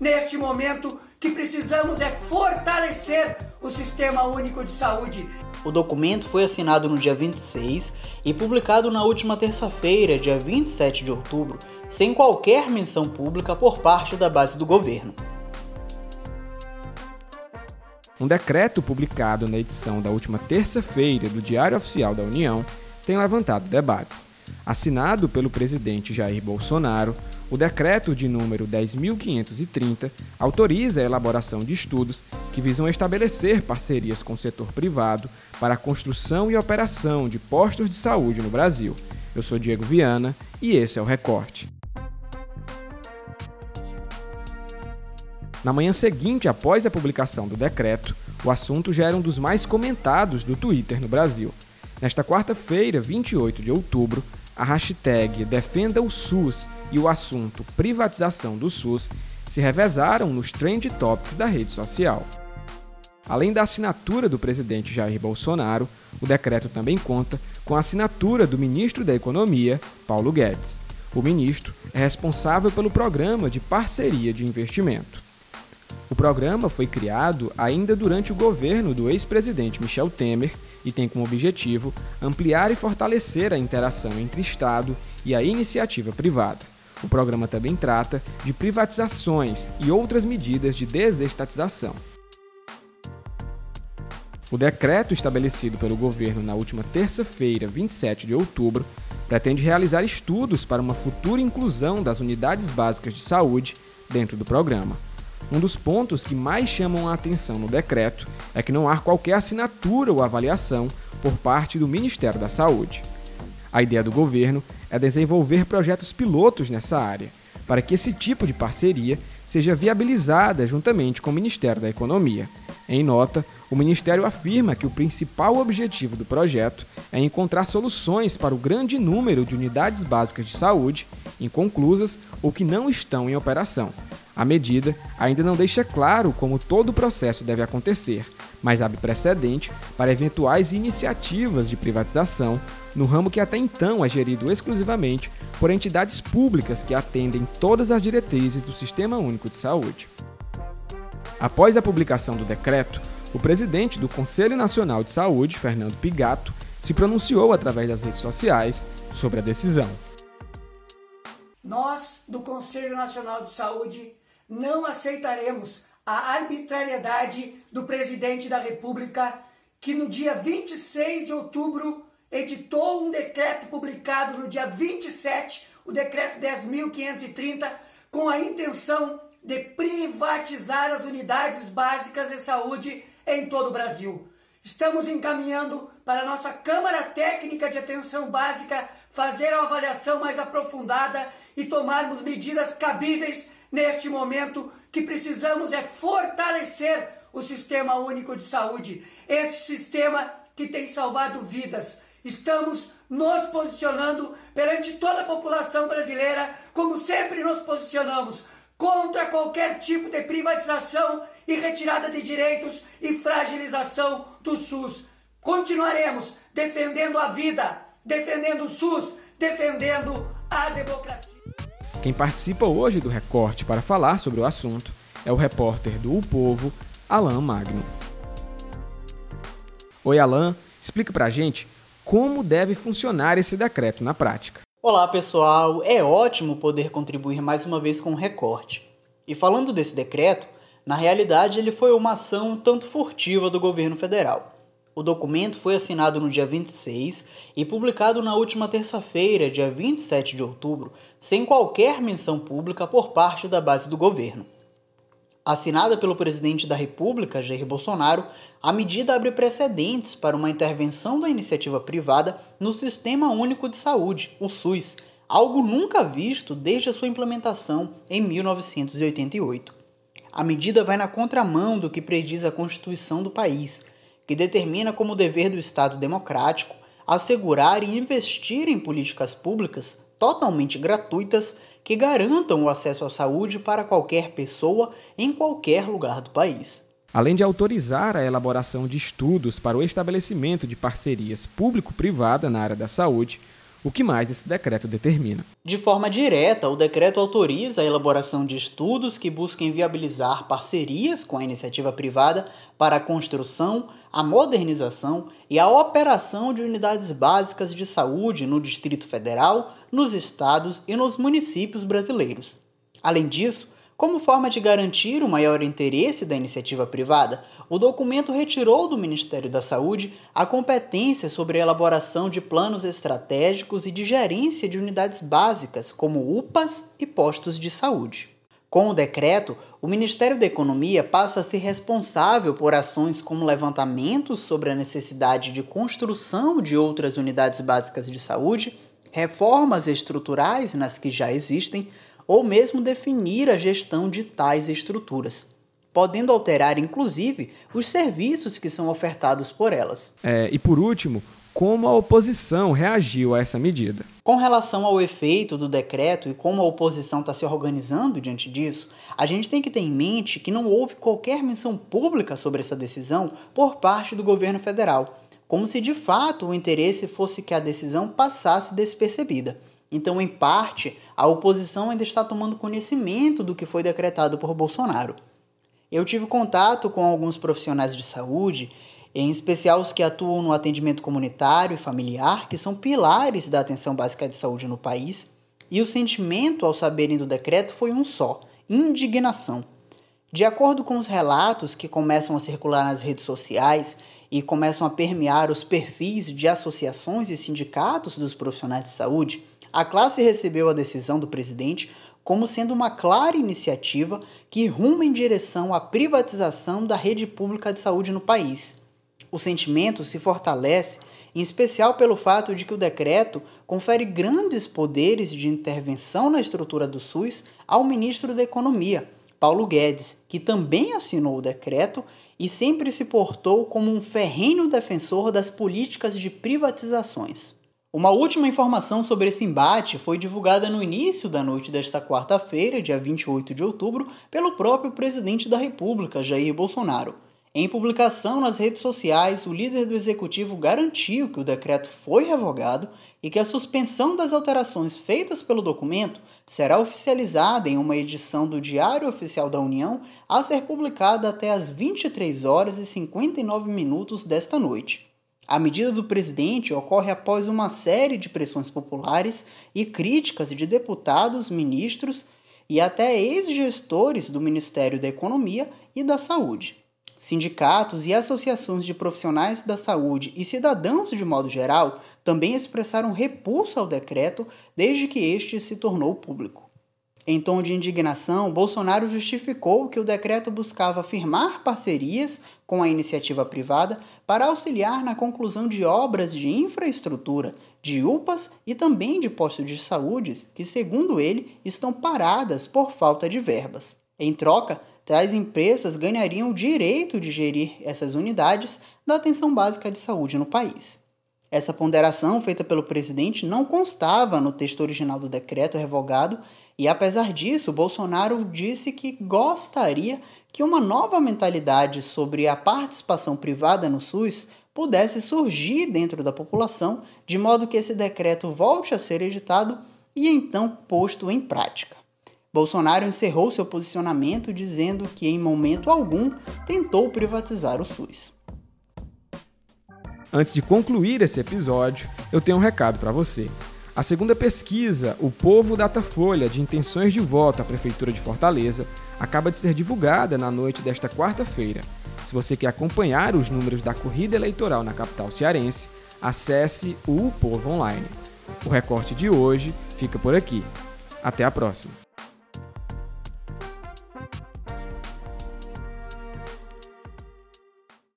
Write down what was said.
neste momento que precisamos é fortalecer o Sistema Único de Saúde. O documento foi assinado no dia 26 e publicado na última terça-feira, dia 27 de outubro, sem qualquer menção pública por parte da base do governo. Um decreto publicado na edição da última terça-feira do Diário Oficial da União tem levantado debates. Assinado pelo presidente Jair Bolsonaro, o decreto de número 10.530 autoriza a elaboração de estudos que visam estabelecer parcerias com o setor privado para a construção e operação de postos de saúde no Brasil. Eu sou Diego Viana e esse é o Recorte. Na manhã seguinte, após a publicação do decreto, o assunto já era um dos mais comentados do Twitter no Brasil. Nesta quarta-feira, 28 de outubro, a hashtag Defenda o SUS e o assunto Privatização do SUS se revezaram nos trend topics da rede social. Além da assinatura do presidente Jair Bolsonaro, o decreto também conta com a assinatura do ministro da Economia, Paulo Guedes. O ministro é responsável pelo programa de parceria de investimento. O programa foi criado ainda durante o governo do ex-presidente Michel Temer e tem como objetivo ampliar e fortalecer a interação entre Estado e a iniciativa privada. O programa também trata de privatizações e outras medidas de desestatização. O decreto estabelecido pelo governo na última terça-feira, 27 de outubro, pretende realizar estudos para uma futura inclusão das unidades básicas de saúde dentro do programa. Um dos pontos que mais chamam a atenção no decreto é que não há qualquer assinatura ou avaliação por parte do Ministério da Saúde. A ideia do governo é desenvolver projetos pilotos nessa área, para que esse tipo de parceria seja viabilizada juntamente com o Ministério da Economia. Em nota, o Ministério afirma que o principal objetivo do projeto é encontrar soluções para o grande número de unidades básicas de saúde inconclusas ou que não estão em operação, a medida ainda não deixa claro como todo o processo deve acontecer, mas abre precedente para eventuais iniciativas de privatização no ramo que até então é gerido exclusivamente por entidades públicas que atendem todas as diretrizes do Sistema Único de Saúde. Após a publicação do decreto, o presidente do Conselho Nacional de Saúde, Fernando Pigato, se pronunciou através das redes sociais sobre a decisão. Nós, do Conselho Nacional de Saúde, não aceitaremos a arbitrariedade do presidente da República, que no dia 26 de outubro editou um decreto publicado no dia 27, o decreto 10.530, com a intenção de privatizar as unidades básicas de saúde em todo o Brasil. Estamos encaminhando para a nossa Câmara Técnica de Atenção Básica fazer a avaliação mais aprofundada e tomarmos medidas cabíveis Neste momento, que precisamos é fortalecer o Sistema Único de Saúde, esse sistema que tem salvado vidas. Estamos nos posicionando perante toda a população brasileira, como sempre nos posicionamos, contra qualquer tipo de privatização e retirada de direitos e fragilização do SUS. Continuaremos defendendo a vida, defendendo o SUS, defendendo a democracia. Quem participa hoje do recorte para falar sobre o assunto é o repórter do O Povo, Alain Magno. Oi, Alain, explica pra gente como deve funcionar esse decreto na prática. Olá, pessoal. É ótimo poder contribuir mais uma vez com o recorte. E falando desse decreto, na realidade ele foi uma ação tanto furtiva do governo federal. O documento foi assinado no dia 26 e publicado na última terça-feira, dia 27 de outubro, sem qualquer menção pública por parte da base do governo. Assinada pelo presidente da República, Jair Bolsonaro, a medida abre precedentes para uma intervenção da iniciativa privada no Sistema Único de Saúde, o SUS, algo nunca visto desde a sua implementação em 1988. A medida vai na contramão do que prediz a Constituição do país que determina como dever do Estado democrático assegurar e investir em políticas públicas totalmente gratuitas que garantam o acesso à saúde para qualquer pessoa em qualquer lugar do país. Além de autorizar a elaboração de estudos para o estabelecimento de parcerias público-privada na área da saúde, o que mais esse decreto determina. De forma direta, o decreto autoriza a elaboração de estudos que busquem viabilizar parcerias com a iniciativa privada para a construção, a modernização e a operação de unidades básicas de saúde no Distrito Federal, nos estados e nos municípios brasileiros. Além disso, como forma de garantir o maior interesse da iniciativa privada, o documento retirou do Ministério da Saúde a competência sobre a elaboração de planos estratégicos e de gerência de unidades básicas, como UPAs e postos de saúde. Com o decreto, o Ministério da Economia passa a ser responsável por ações como levantamentos sobre a necessidade de construção de outras unidades básicas de saúde, reformas estruturais nas que já existem, ou mesmo definir a gestão de tais estruturas, podendo alterar inclusive os serviços que são ofertados por elas. É, e por último, como a oposição reagiu a essa medida. Com relação ao efeito do decreto e como a oposição está se organizando diante disso, a gente tem que ter em mente que não houve qualquer menção pública sobre essa decisão por parte do governo federal, como se de fato o interesse fosse que a decisão passasse despercebida. Então, em parte, a oposição ainda está tomando conhecimento do que foi decretado por Bolsonaro. Eu tive contato com alguns profissionais de saúde, em especial os que atuam no atendimento comunitário e familiar, que são pilares da atenção básica de saúde no país, e o sentimento ao saberem do decreto foi um só: indignação. De acordo com os relatos que começam a circular nas redes sociais e começam a permear os perfis de associações e sindicatos dos profissionais de saúde, a classe recebeu a decisão do presidente como sendo uma clara iniciativa que ruma em direção à privatização da rede pública de saúde no país. O sentimento se fortalece, em especial pelo fato de que o decreto confere grandes poderes de intervenção na estrutura do SUS ao ministro da Economia, Paulo Guedes, que também assinou o decreto e sempre se portou como um ferrenho defensor das políticas de privatizações. Uma última informação sobre esse embate foi divulgada no início da noite desta quarta-feira, dia 28 de outubro, pelo próprio presidente da República, Jair Bolsonaro. Em publicação nas redes sociais, o líder do executivo garantiu que o decreto foi revogado e que a suspensão das alterações feitas pelo documento será oficializada em uma edição do Diário Oficial da União a ser publicada até às 23 horas e 59 minutos desta noite. A medida do presidente ocorre após uma série de pressões populares e críticas de deputados, ministros e até ex-gestores do Ministério da Economia e da Saúde. Sindicatos e associações de profissionais da saúde e cidadãos de modo geral também expressaram repulsa ao decreto desde que este se tornou público. Em tom de indignação, Bolsonaro justificou que o decreto buscava firmar parcerias com a iniciativa privada para auxiliar na conclusão de obras de infraestrutura, de UPAs e também de postos de saúde que, segundo ele, estão paradas por falta de verbas. Em troca, tais empresas ganhariam o direito de gerir essas unidades da atenção básica de saúde no país. Essa ponderação feita pelo presidente não constava no texto original do decreto revogado e apesar disso, Bolsonaro disse que gostaria que uma nova mentalidade sobre a participação privada no SUS pudesse surgir dentro da população, de modo que esse decreto volte a ser editado e então posto em prática. Bolsonaro encerrou seu posicionamento dizendo que em momento algum tentou privatizar o SUS. Antes de concluir esse episódio, eu tenho um recado para você. A segunda pesquisa, O Povo Datafolha, de intenções de voto à Prefeitura de Fortaleza, acaba de ser divulgada na noite desta quarta-feira. Se você quer acompanhar os números da corrida eleitoral na capital cearense, acesse o Povo Online. O recorte de hoje fica por aqui. Até a próxima!